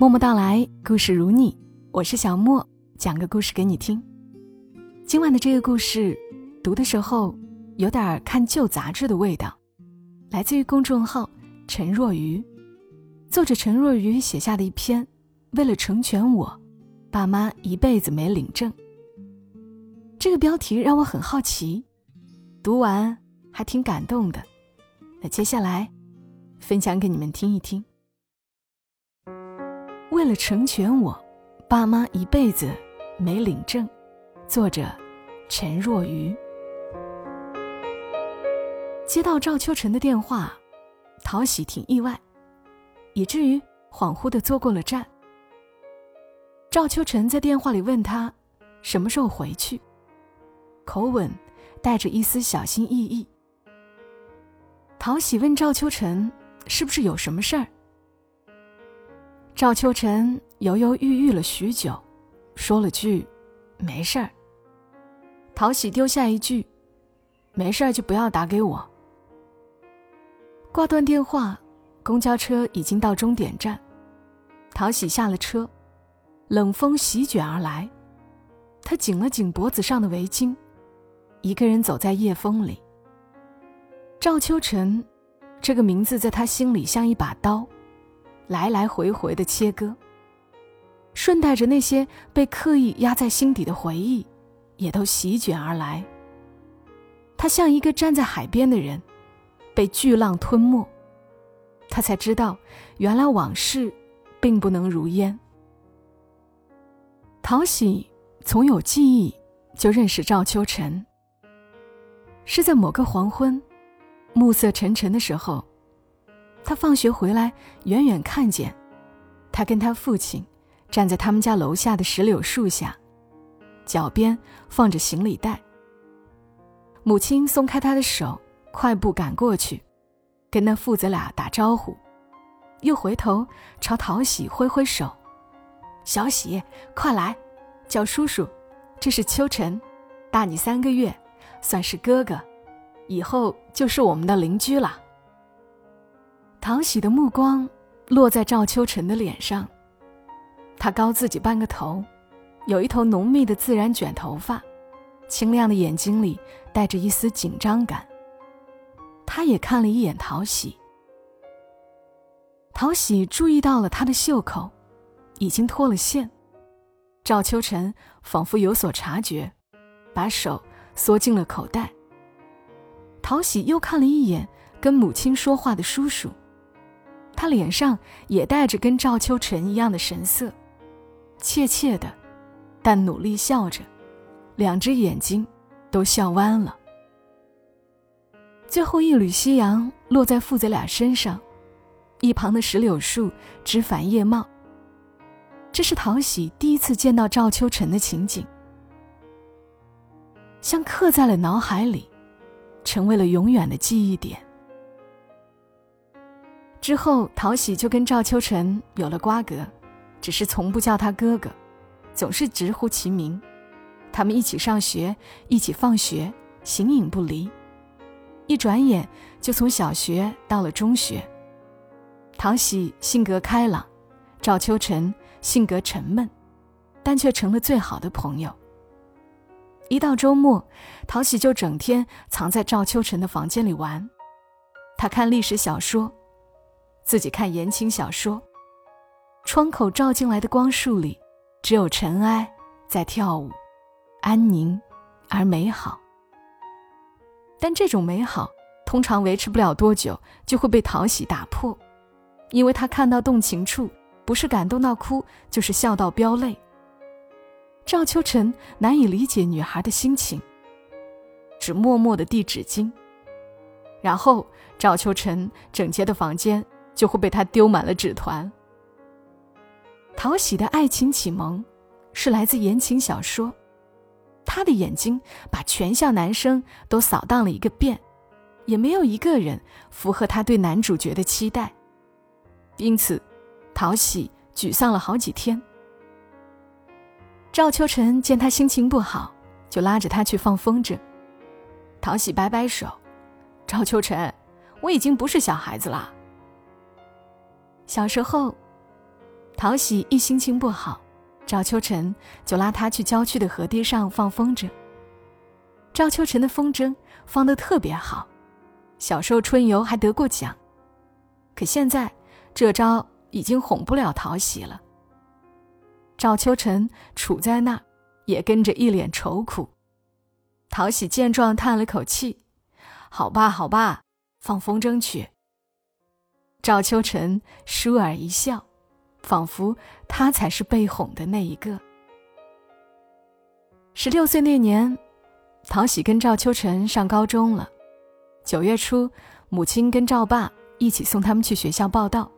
默默到来，故事如你，我是小莫，讲个故事给你听。今晚的这个故事，读的时候有点看旧杂志的味道，来自于公众号陈若愚，作者陈若愚写下的一篇《为了成全我，爸妈一辈子没领证》。这个标题让我很好奇，读完还挺感动的。那接下来，分享给你们听一听。为了成全我，爸妈一辈子没领证。作者：陈若愚。接到赵秋晨的电话，陶喜挺意外，以至于恍惚的坐过了站。赵秋晨在电话里问他什么时候回去，口吻带着一丝小心翼翼。陶喜问赵秋晨是不是有什么事儿。赵秋晨犹犹豫豫了许久，说了句：“没事儿。”陶喜丢下一句：“没事儿就不要打给我。”挂断电话，公交车已经到终点站。陶喜下了车，冷风席卷而来，他紧了紧脖子上的围巾，一个人走在夜风里。赵秋晨，这个名字在他心里像一把刀。来来回回的切割，顺带着那些被刻意压在心底的回忆，也都席卷而来。他像一个站在海边的人，被巨浪吞没。他才知道，原来往事并不能如烟。陶喜从有记忆就认识赵秋晨，是在某个黄昏，暮色沉沉的时候。他放学回来，远远看见，他跟他父亲站在他们家楼下的石榴树下，脚边放着行李袋。母亲松开他的手，快步赶过去，跟那父子俩打招呼，又回头朝陶喜挥挥手：“小喜，快来，叫叔叔，这是秋晨，大你三个月，算是哥哥，以后就是我们的邻居了。”唐喜的目光落在赵秋晨的脸上，他高自己半个头，有一头浓密的自然卷头发，清亮的眼睛里带着一丝紧张感。他也看了一眼陶喜，陶喜注意到了他的袖口已经脱了线，赵秋晨仿佛有所察觉，把手缩进了口袋。陶喜又看了一眼跟母亲说话的叔叔。他脸上也带着跟赵秋晨一样的神色，怯怯的，但努力笑着，两只眼睛都笑弯了。最后一缕夕阳落在父子俩身上，一旁的石榴树枝繁叶茂。这是陶喜第一次见到赵秋晨的情景，像刻在了脑海里，成为了永远的记忆点。之后，陶喜就跟赵秋晨有了瓜葛，只是从不叫他哥哥，总是直呼其名。他们一起上学，一起放学，形影不离。一转眼就从小学到了中学。陶喜性格开朗，赵秋晨性格沉闷，但却成了最好的朋友。一到周末，陶喜就整天藏在赵秋晨的房间里玩，他看历史小说。自己看言情小说，窗口照进来的光束里，只有尘埃在跳舞，安宁而美好。但这种美好通常维持不了多久，就会被讨喜打破，因为他看到动情处，不是感动到哭，就是笑到飙泪。赵秋晨难以理解女孩的心情，只默默的递纸巾，然后赵秋晨整洁的房间。就会被他丢满了纸团。讨喜的爱情启蒙，是来自言情小说。他的眼睛把全校男生都扫荡了一个遍，也没有一个人符合他对男主角的期待。因此，讨喜沮丧了好几天。赵秋晨见他心情不好，就拉着他去放风筝。讨喜摆摆手：“赵秋晨，我已经不是小孩子了。”小时候，陶喜一心情不好，赵秋晨就拉他去郊区的河堤上放风筝。赵秋晨的风筝放得特别好，小时候春游还得过奖。可现在这招已经哄不了陶喜了。赵秋晨杵在那儿，也跟着一脸愁苦。陶喜见状叹了口气：“好吧，好吧，放风筝去。”赵秋晨倏尔一笑，仿佛他才是被哄的那一个。十六岁那年。陶喜跟赵秋晨上高中了，九月初，母亲跟赵爸一起送他们去学校报道。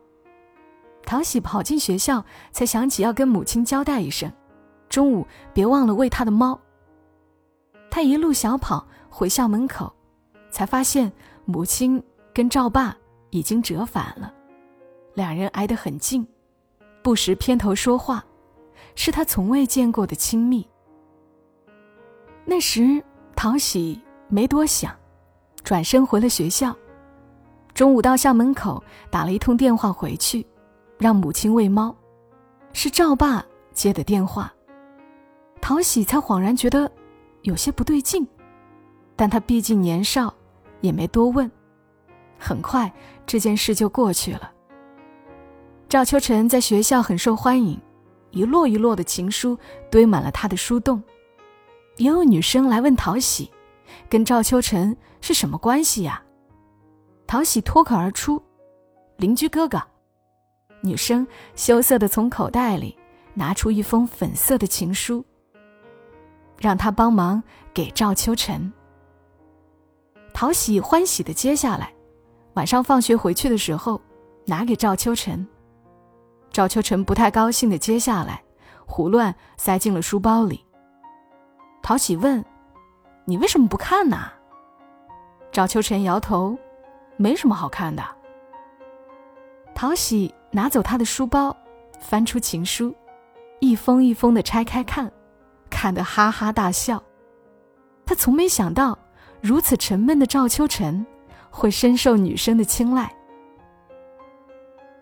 陶喜跑进学校，才想起要跟母亲交代一声，中午别忘了喂他的猫。他一路小跑回校门口，才发现母亲跟赵爸已经折返了，两人挨得很近，不时偏头说话，是他从未见过的亲密。那时。陶喜没多想，转身回了学校。中午到校门口打了一通电话回去，让母亲喂猫。是赵爸接的电话。陶喜才恍然觉得有些不对劲，但他毕竟年少，也没多问。很快这件事就过去了。赵秋晨在学校很受欢迎，一摞一摞的情书堆满了他的书洞。也有女生来问陶喜，跟赵秋晨是什么关系呀？陶喜脱口而出：“邻居哥哥。”女生羞涩的从口袋里拿出一封粉色的情书，让他帮忙给赵秋晨。陶喜欢喜的接下来，晚上放学回去的时候，拿给赵秋晨。赵秋晨不太高兴的接下来，胡乱塞进了书包里。陶喜问：“你为什么不看呢？”赵秋晨摇头：“没什么好看的。”陶喜拿走他的书包，翻出情书，一封一封的拆开看，看得哈哈大笑。他从没想到，如此沉闷的赵秋晨会深受女生的青睐。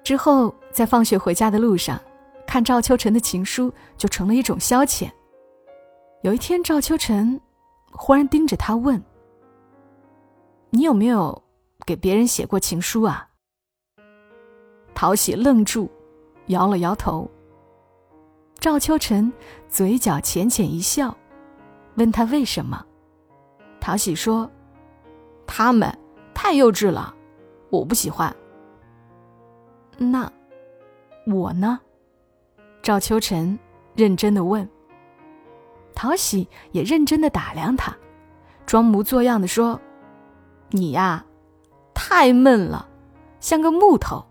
之后，在放学回家的路上，看赵秋晨的情书就成了一种消遣。有一天，赵秋晨忽然盯着他问：“你有没有给别人写过情书啊？”陶喜愣住，摇了摇头。赵秋晨嘴角浅浅一笑，问他为什么。陶喜说：“他们太幼稚了，我不喜欢。”那我呢？赵秋晨认真的问。陶喜也认真的打量他，装模作样的说：“你呀，太闷了，像个木头。”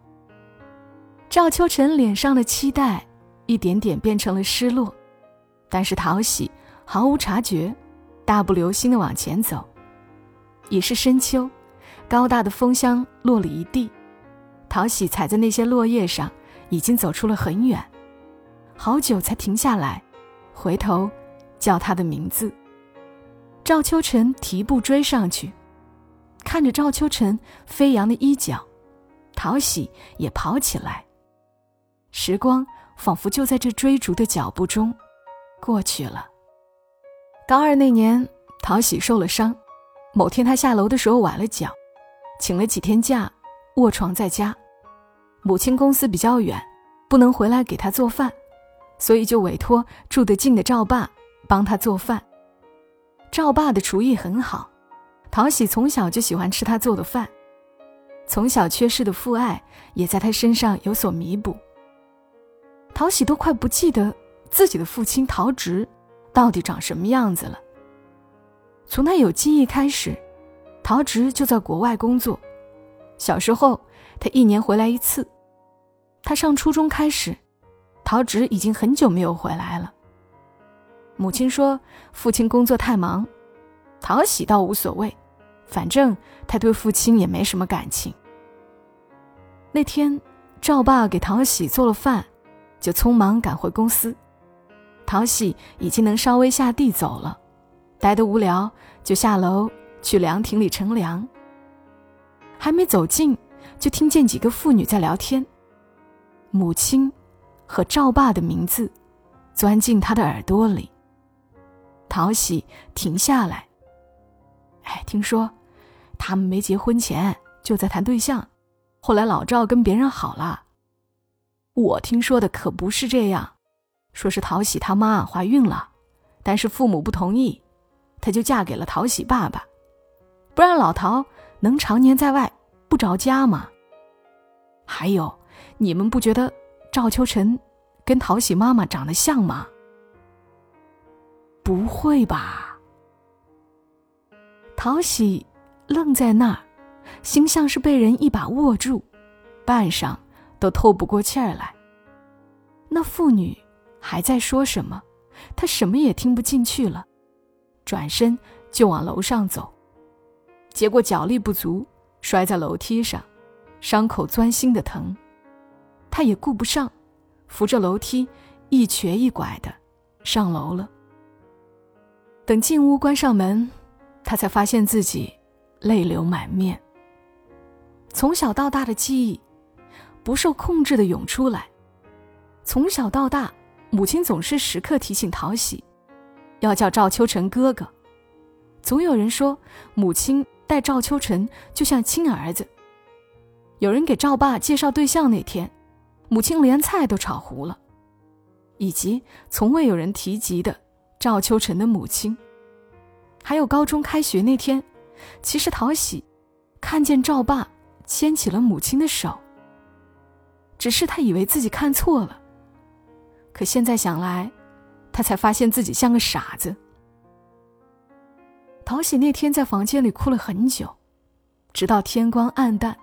赵秋晨脸上的期待一点点变成了失落，但是陶喜毫无察觉，大步流星的往前走。已是深秋，高大的枫香落了一地，陶喜踩在那些落叶上，已经走出了很远，好久才停下来，回头。叫他的名字。赵秋晨提步追上去，看着赵秋晨飞扬的衣角，陶喜也跑起来。时光仿佛就在这追逐的脚步中过去了。高二那年，陶喜受了伤，某天他下楼的时候崴了脚，请了几天假，卧床在家。母亲公司比较远，不能回来给他做饭，所以就委托住得近的赵爸。帮他做饭。赵爸的厨艺很好，陶喜从小就喜欢吃他做的饭。从小缺失的父爱也在他身上有所弥补。陶喜都快不记得自己的父亲陶植到底长什么样子了。从他有记忆开始，陶植就在国外工作。小时候，他一年回来一次。他上初中开始，陶植已经很久没有回来了。母亲说：“父亲工作太忙，陶喜倒无所谓，反正他对父亲也没什么感情。”那天，赵爸给陶喜做了饭，就匆忙赶回公司。陶喜已经能稍微下地走了，待得无聊，就下楼去凉亭里乘凉。还没走近，就听见几个妇女在聊天。母亲和赵爸的名字钻进他的耳朵里。陶喜停下来。哎，听说他们没结婚前就在谈对象，后来老赵跟别人好了。我听说的可不是这样，说是陶喜他妈怀孕了，但是父母不同意，她就嫁给了陶喜爸爸，不然老陶能常年在外不着家吗？还有，你们不觉得赵秋晨跟陶喜妈妈长得像吗？不会吧？陶喜愣在那儿，心像是被人一把握住，半晌都透不过气儿来。那妇女还在说什么，他什么也听不进去了，转身就往楼上走，结果脚力不足，摔在楼梯上，伤口钻心的疼，他也顾不上，扶着楼梯一瘸一拐的上楼了。等进屋关上门，他才发现自己泪流满面。从小到大的记忆，不受控制的涌出来。从小到大，母亲总是时刻提醒陶喜，要叫赵秋成哥哥。总有人说，母亲待赵秋成就像亲儿子。有人给赵爸介绍对象那天，母亲连菜都炒糊了。以及从未有人提及的。赵秋成的母亲，还有高中开学那天，其实陶喜看见赵爸牵起了母亲的手，只是他以为自己看错了。可现在想来，他才发现自己像个傻子。陶喜那天在房间里哭了很久，直到天光暗淡。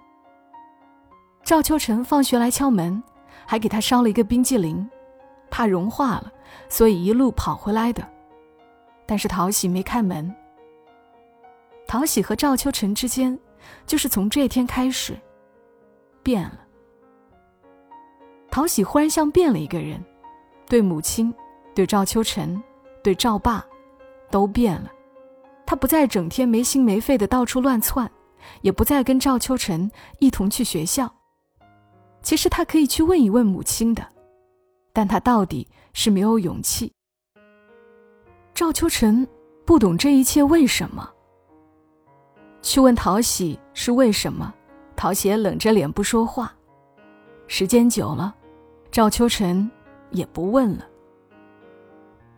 赵秋成放学来敲门，还给他烧了一个冰激凌。怕融化了，所以一路跑回来的。但是陶喜没开门。陶喜和赵秋成之间，就是从这天开始，变了。陶喜忽然像变了一个人，对母亲、对赵秋成、对赵爸，都变了。他不再整天没心没肺的到处乱窜，也不再跟赵秋成一同去学校。其实他可以去问一问母亲的。但他到底是没有勇气。赵秋成不懂这一切为什么。去问陶喜是为什么，陶喜冷着脸不说话。时间久了，赵秋成也不问了。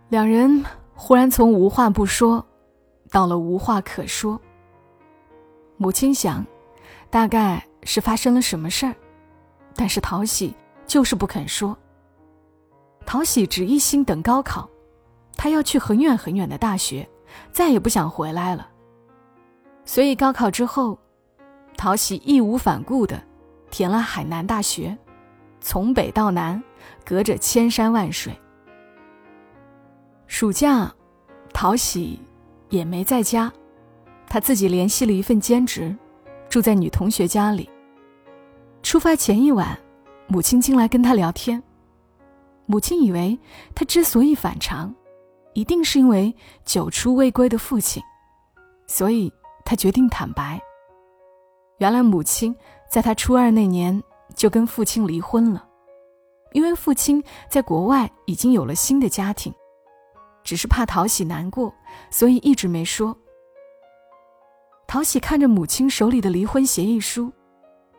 两人忽然从无话不说，到了无话可说。母亲想，大概是发生了什么事儿，但是陶喜就是不肯说。陶喜只一心等高考，他要去很远很远的大学，再也不想回来了。所以高考之后，陶喜义无反顾的填了海南大学，从北到南，隔着千山万水。暑假，陶喜也没在家，他自己联系了一份兼职，住在女同学家里。出发前一晚，母亲进来跟他聊天。母亲以为他之所以反常，一定是因为久出未归的父亲，所以他决定坦白。原来母亲在他初二那年就跟父亲离婚了，因为父亲在国外已经有了新的家庭，只是怕陶喜难过，所以一直没说。陶喜看着母亲手里的离婚协议书，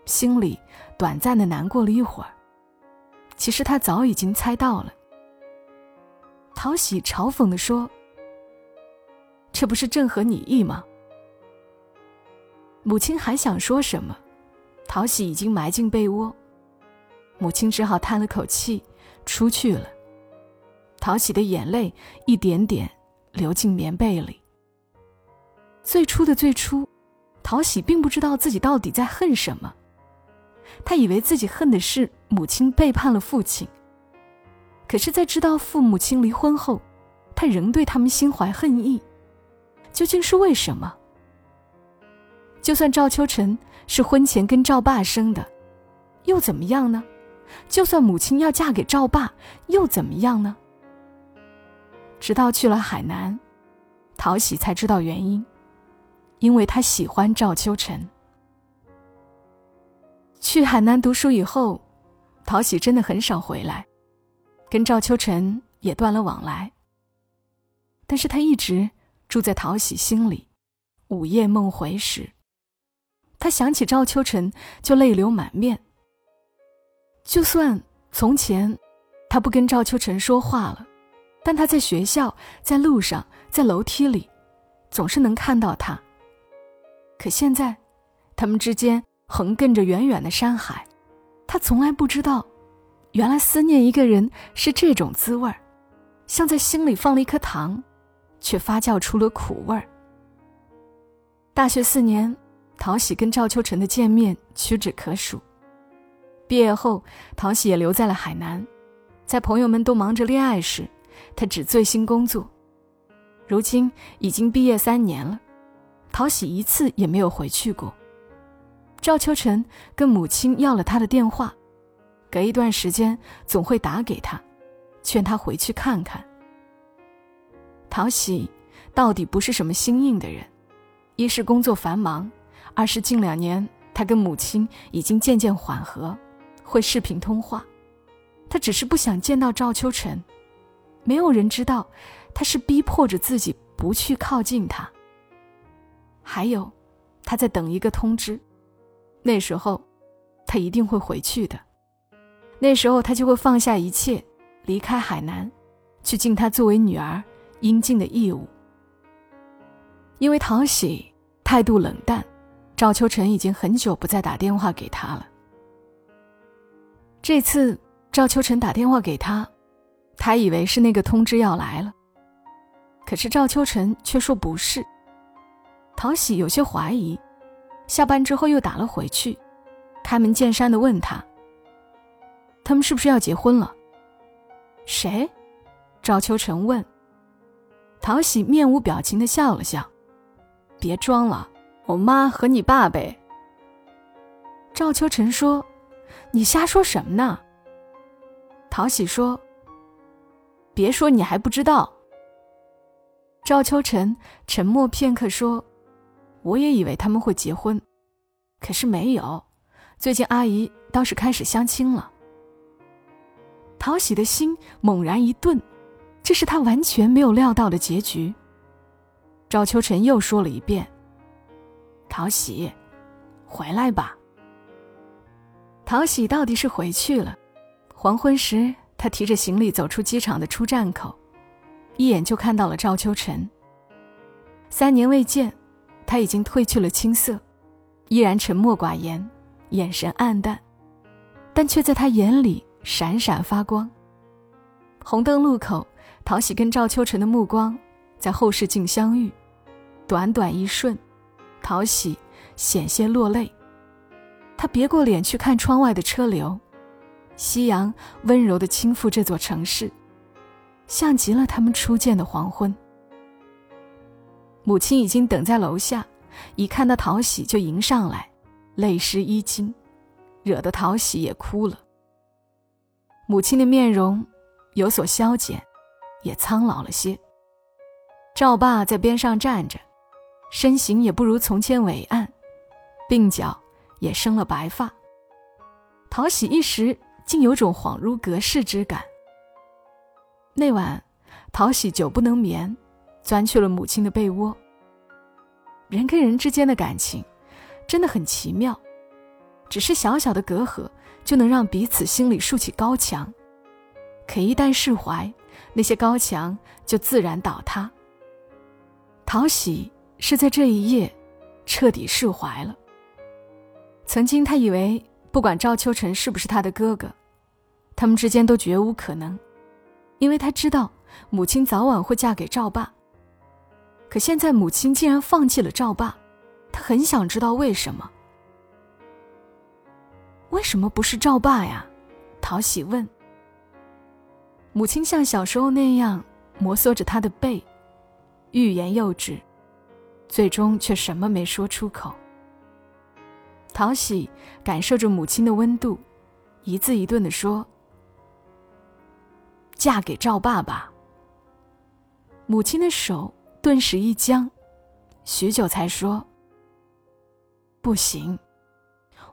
心里短暂的难过了一会儿。其实他早已经猜到了。陶喜嘲讽的说：“这不是正合你意吗？”母亲还想说什么，陶喜已经埋进被窝，母亲只好叹了口气，出去了。陶喜的眼泪一点点流进棉被里。最初的最初，陶喜并不知道自己到底在恨什么。他以为自己恨的是母亲背叛了父亲，可是，在知道父母亲离婚后，他仍对他们心怀恨意。究竟是为什么？就算赵秋晨是婚前跟赵爸生的，又怎么样呢？就算母亲要嫁给赵爸，又怎么样呢？直到去了海南，陶喜才知道原因，因为他喜欢赵秋成。去海南读书以后，陶喜真的很少回来，跟赵秋晨也断了往来。但是他一直住在陶喜心里，午夜梦回时，他想起赵秋晨就泪流满面。就算从前他不跟赵秋晨说话了，但他在学校、在路上、在楼梯里，总是能看到他。可现在，他们之间横亘着远远的山海，他从来不知道，原来思念一个人是这种滋味儿，像在心里放了一颗糖，却发酵出了苦味儿。大学四年，陶喜跟赵秋晨的见面屈指可数。毕业后，陶喜也留在了海南，在朋友们都忙着恋爱时，他只醉心工作。如今已经毕业三年了，陶喜一次也没有回去过。赵秋晨跟母亲要了他的电话，隔一段时间总会打给他，劝他回去看看。陶喜到底不是什么心硬的人，一是工作繁忙，二是近两年他跟母亲已经渐渐缓和。会视频通话，他只是不想见到赵秋晨。没有人知道，他是逼迫着自己不去靠近他。还有，他在等一个通知，那时候，他一定会回去的。那时候，他就会放下一切，离开海南，去尽他作为女儿应尽的义务。因为陶喜态度冷淡，赵秋晨已经很久不再打电话给他了。这次赵秋晨打电话给他，他以为是那个通知要来了。可是赵秋晨却说不是。陶喜有些怀疑，下班之后又打了回去，开门见山的问他：“他们是不是要结婚了？”谁？赵秋晨问。陶喜面无表情的笑了笑：“别装了，我妈和你爸呗。”赵秋晨说。你瞎说什么呢？陶喜说：“别说你还不知道。”赵秋晨沉默片刻说：“我也以为他们会结婚，可是没有。最近阿姨倒是开始相亲了。”陶喜的心猛然一顿，这是他完全没有料到的结局。赵秋晨又说了一遍：“陶喜，回来吧。”陶喜到底是回去了。黄昏时，他提着行李走出机场的出站口，一眼就看到了赵秋晨。三年未见，他已经褪去了青涩，依然沉默寡言，眼神黯淡，但却在他眼里闪闪发光。红灯路口，陶喜跟赵秋晨的目光在后视镜相遇，短短一瞬，陶喜险些落泪。他别过脸去看窗外的车流，夕阳温柔地倾覆这座城市，像极了他们初见的黄昏。母亲已经等在楼下，一看到陶喜就迎上来，泪湿衣襟，惹得陶喜也哭了。母亲的面容有所消减，也苍老了些。赵爸在边上站着，身形也不如从前伟岸，鬓角。也生了白发，陶喜一时竟有种恍如隔世之感。那晚，陶喜久不能眠，钻去了母亲的被窝。人跟人之间的感情，真的很奇妙，只是小小的隔阂就能让彼此心里竖起高墙，可一旦释怀，那些高墙就自然倒塌。陶喜是在这一夜，彻底释怀了。曾经，他以为不管赵秋成是不是他的哥哥，他们之间都绝无可能，因为他知道母亲早晚会嫁给赵爸。可现在母亲竟然放弃了赵爸，他很想知道为什么。为什么不是赵爸呀？陶喜问。母亲像小时候那样摩挲着他的背，欲言又止，最终却什么没说出口。陶喜感受着母亲的温度，一字一顿的说：“嫁给赵爸爸。”母亲的手顿时一僵，许久才说：“不行。”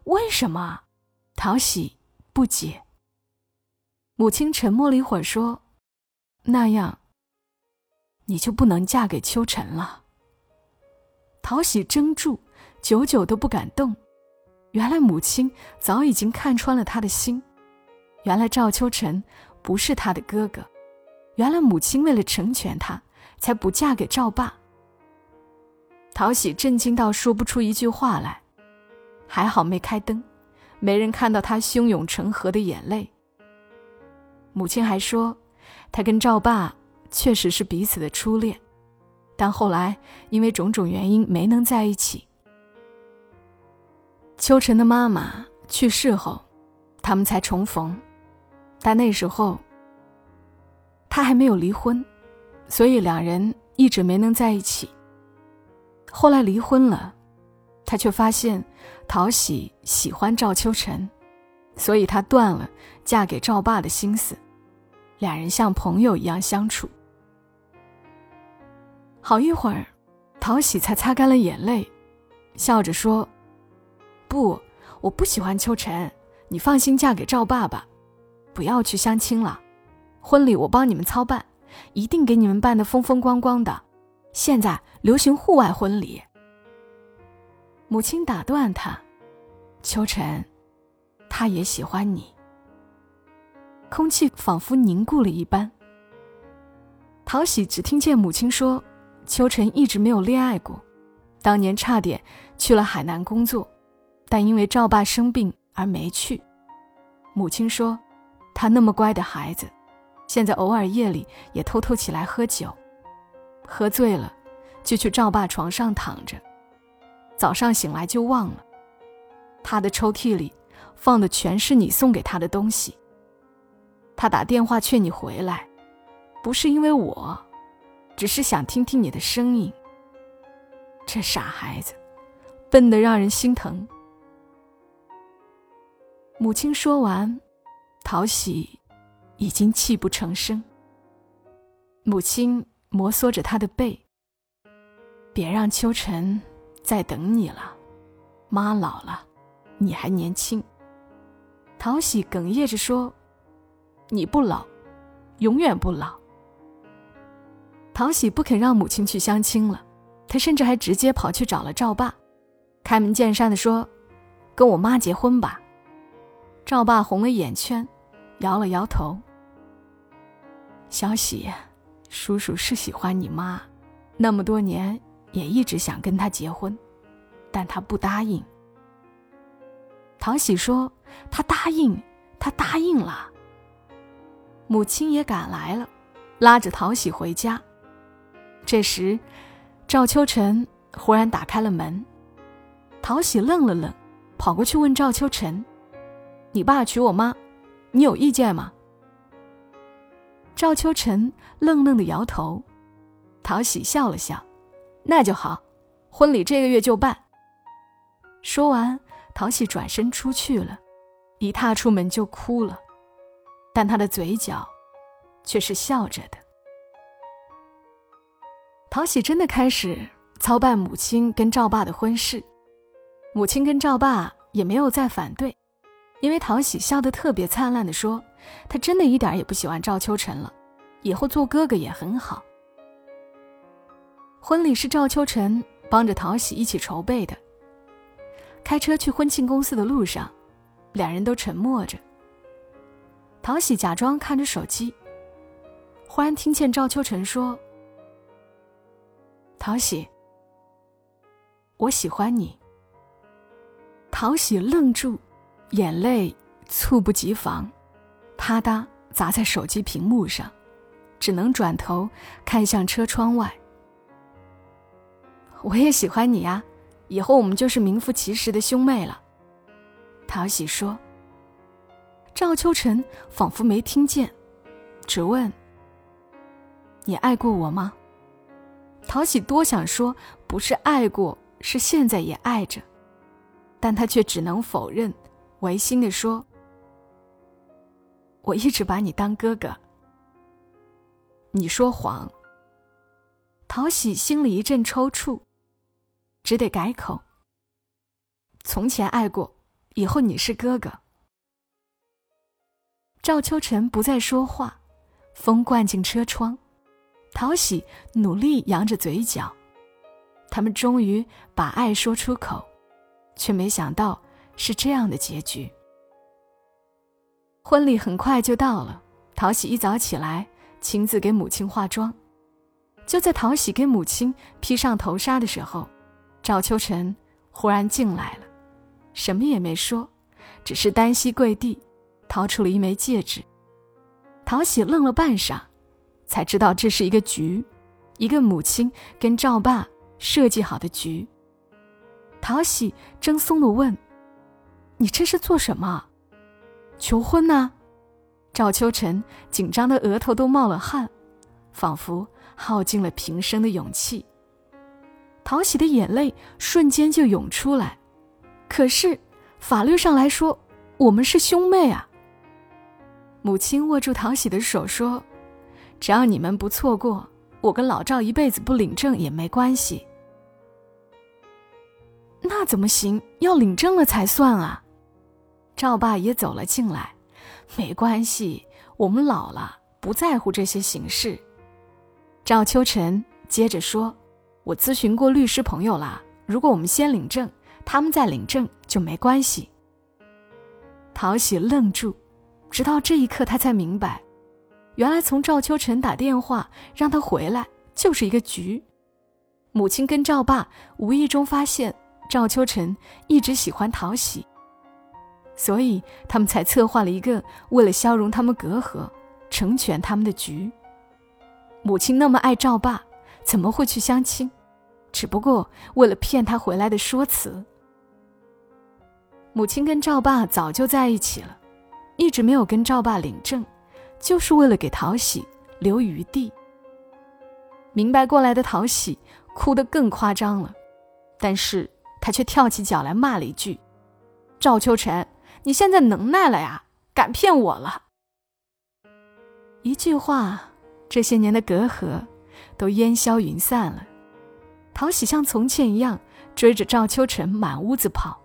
为什么？陶喜不解。母亲沉默了一会儿，说：“那样，你就不能嫁给秋晨了。”陶喜怔住，久久都不敢动。原来母亲早已经看穿了他的心，原来赵秋晨不是他的哥哥，原来母亲为了成全他，才不嫁给赵爸。陶喜震惊到说不出一句话来，还好没开灯，没人看到他汹涌成河的眼泪。母亲还说，他跟赵爸确实是彼此的初恋，但后来因为种种原因没能在一起。秋晨的妈妈去世后，他们才重逢，但那时候他还没有离婚，所以两人一直没能在一起。后来离婚了，他却发现陶喜喜欢赵秋晨，所以他断了嫁给赵爸的心思。两人像朋友一样相处，好一会儿，陶喜才擦干了眼泪，笑着说：“不，我不喜欢秋晨，你放心嫁给赵爸爸，不要去相亲了。婚礼我帮你们操办，一定给你们办的风风光光的。现在流行户外婚礼。”母亲打断他：“秋晨，他也喜欢你。”空气仿佛凝固了一般。陶喜只听见母亲说：“秋晨一直没有恋爱过，当年差点去了海南工作，但因为赵爸生病而没去。”母亲说：“他那么乖的孩子，现在偶尔夜里也偷偷起来喝酒，喝醉了就去赵爸床上躺着，早上醒来就忘了。他的抽屉里放的全是你送给他的东西。”他打电话劝你回来，不是因为我，只是想听听你的声音。这傻孩子，笨得让人心疼。母亲说完，陶喜已经泣不成声。母亲摩挲着他的背，别让秋晨再等你了，妈老了，你还年轻。陶喜哽咽着说。你不老，永远不老。陶喜不肯让母亲去相亲了，他甚至还直接跑去找了赵爸，开门见山的说：“跟我妈结婚吧。”赵爸红了眼圈，摇了摇头。小喜，叔叔是喜欢你妈，那么多年也一直想跟她结婚，但她不答应。唐喜说：“他答应，他答应了。”母亲也赶来了，拉着陶喜回家。这时，赵秋晨忽然打开了门，陶喜愣了愣，跑过去问赵秋晨：“你爸娶我妈，你有意见吗？”赵秋晨愣愣的摇头，陶喜笑了笑：“那就好，婚礼这个月就办。”说完，陶喜转身出去了，一踏出门就哭了。但他的嘴角，却是笑着的。陶喜真的开始操办母亲跟赵爸的婚事，母亲跟赵爸也没有再反对，因为陶喜笑得特别灿烂的说：“他真的一点也不喜欢赵秋晨了，以后做哥哥也很好。”婚礼是赵秋晨帮着陶喜一起筹备的。开车去婚庆公司的路上，两人都沉默着。陶喜假装看着手机，忽然听见赵秋晨说：“陶喜，我喜欢你。”陶喜愣住，眼泪猝不及防，啪嗒砸在手机屏幕上，只能转头看向车窗外。我也喜欢你呀，以后我们就是名副其实的兄妹了。”陶喜说。赵秋晨仿佛没听见，只问：“你爱过我吗？”陶喜多想说不是爱过，是现在也爱着，但他却只能否认，违心的说：“我一直把你当哥哥。”你说谎。陶喜心里一阵抽搐，只得改口：“从前爱过，以后你是哥哥。”赵秋晨不再说话，风灌进车窗，陶喜努力扬着嘴角。他们终于把爱说出口，却没想到是这样的结局。婚礼很快就到了，陶喜一早起来，亲自给母亲化妆。就在陶喜给母亲披上头纱的时候，赵秋晨忽然进来了，什么也没说，只是单膝跪地，掏出了一枚戒指。陶喜愣了半晌，才知道这是一个局，一个母亲跟赵爸设计好的局。陶喜怔忪的问：“你这是做什么？求婚呢？”赵秋晨紧张的额头都冒了汗，仿佛……耗尽了平生的勇气，陶喜的眼泪瞬间就涌出来。可是，法律上来说，我们是兄妹啊。母亲握住陶喜的手说：“只要你们不错过，我跟老赵一辈子不领证也没关系。”那怎么行？要领证了才算啊！赵爸也走了进来。没关系，我们老了，不在乎这些形式。赵秋晨接着说：“我咨询过律师朋友啦，如果我们先领证，他们再领证就没关系。”陶喜愣住，直到这一刻，他才明白，原来从赵秋晨打电话让他回来就是一个局。母亲跟赵爸无意中发现赵秋晨一直喜欢陶喜，所以他们才策划了一个为了消融他们隔阂、成全他们的局。母亲那么爱赵爸，怎么会去相亲？只不过为了骗他回来的说辞。母亲跟赵爸早就在一起了，一直没有跟赵爸领证，就是为了给陶喜留余地。明白过来的陶喜哭得更夸张了，但是他却跳起脚来骂了一句：“赵秋晨，你现在能耐了呀？敢骗我了？”一句话。这些年的隔阂都烟消云散了，陶喜像从前一样追着赵秋晨满屋子跑。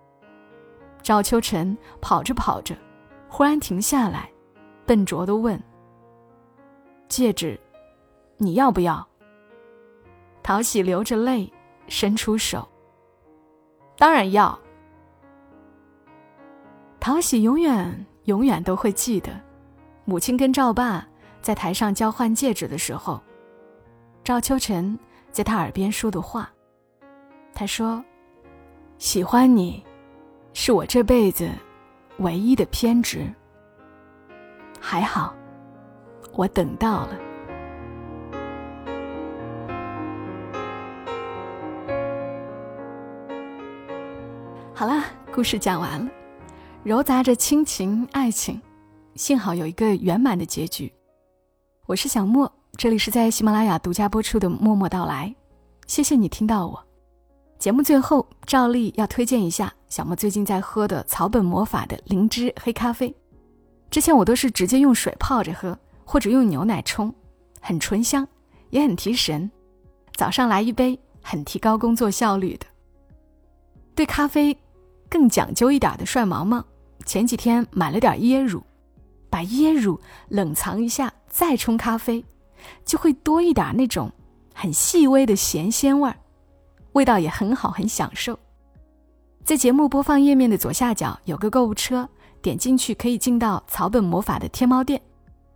赵秋晨跑着跑着，忽然停下来，笨拙的问：“戒指，你要不要？”陶喜流着泪伸出手：“当然要。”陶喜永远永远都会记得，母亲跟赵爸。在台上交换戒指的时候，赵秋晨在他耳边说的话。他说：“喜欢你，是我这辈子唯一的偏执。还好，我等到了。”好了，故事讲完了，揉杂着亲情、爱情，幸好有一个圆满的结局。我是小莫，这里是在喜马拉雅独家播出的《默默到来》，谢谢你听到我。节目最后照例要推荐一下小莫最近在喝的草本魔法的灵芝黑咖啡。之前我都是直接用水泡着喝，或者用牛奶冲，很醇香，也很提神。早上来一杯，很提高工作效率的。对咖啡更讲究一点的帅毛毛，前几天买了点椰乳。把椰乳冷藏一下，再冲咖啡，就会多一点那种很细微的咸鲜味儿，味道也很好，很享受。在节目播放页面的左下角有个购物车，点进去可以进到草本魔法的天猫店，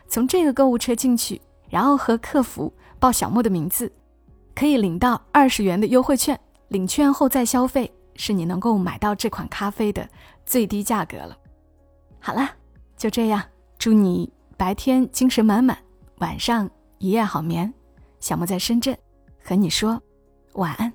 从这个购物车进去，然后和客服报小莫的名字，可以领到二十元的优惠券。领券后再消费，是你能够买到这款咖啡的最低价格了。好了，就这样。祝你白天精神满满，晚上一夜好眠。小莫在深圳，和你说晚安。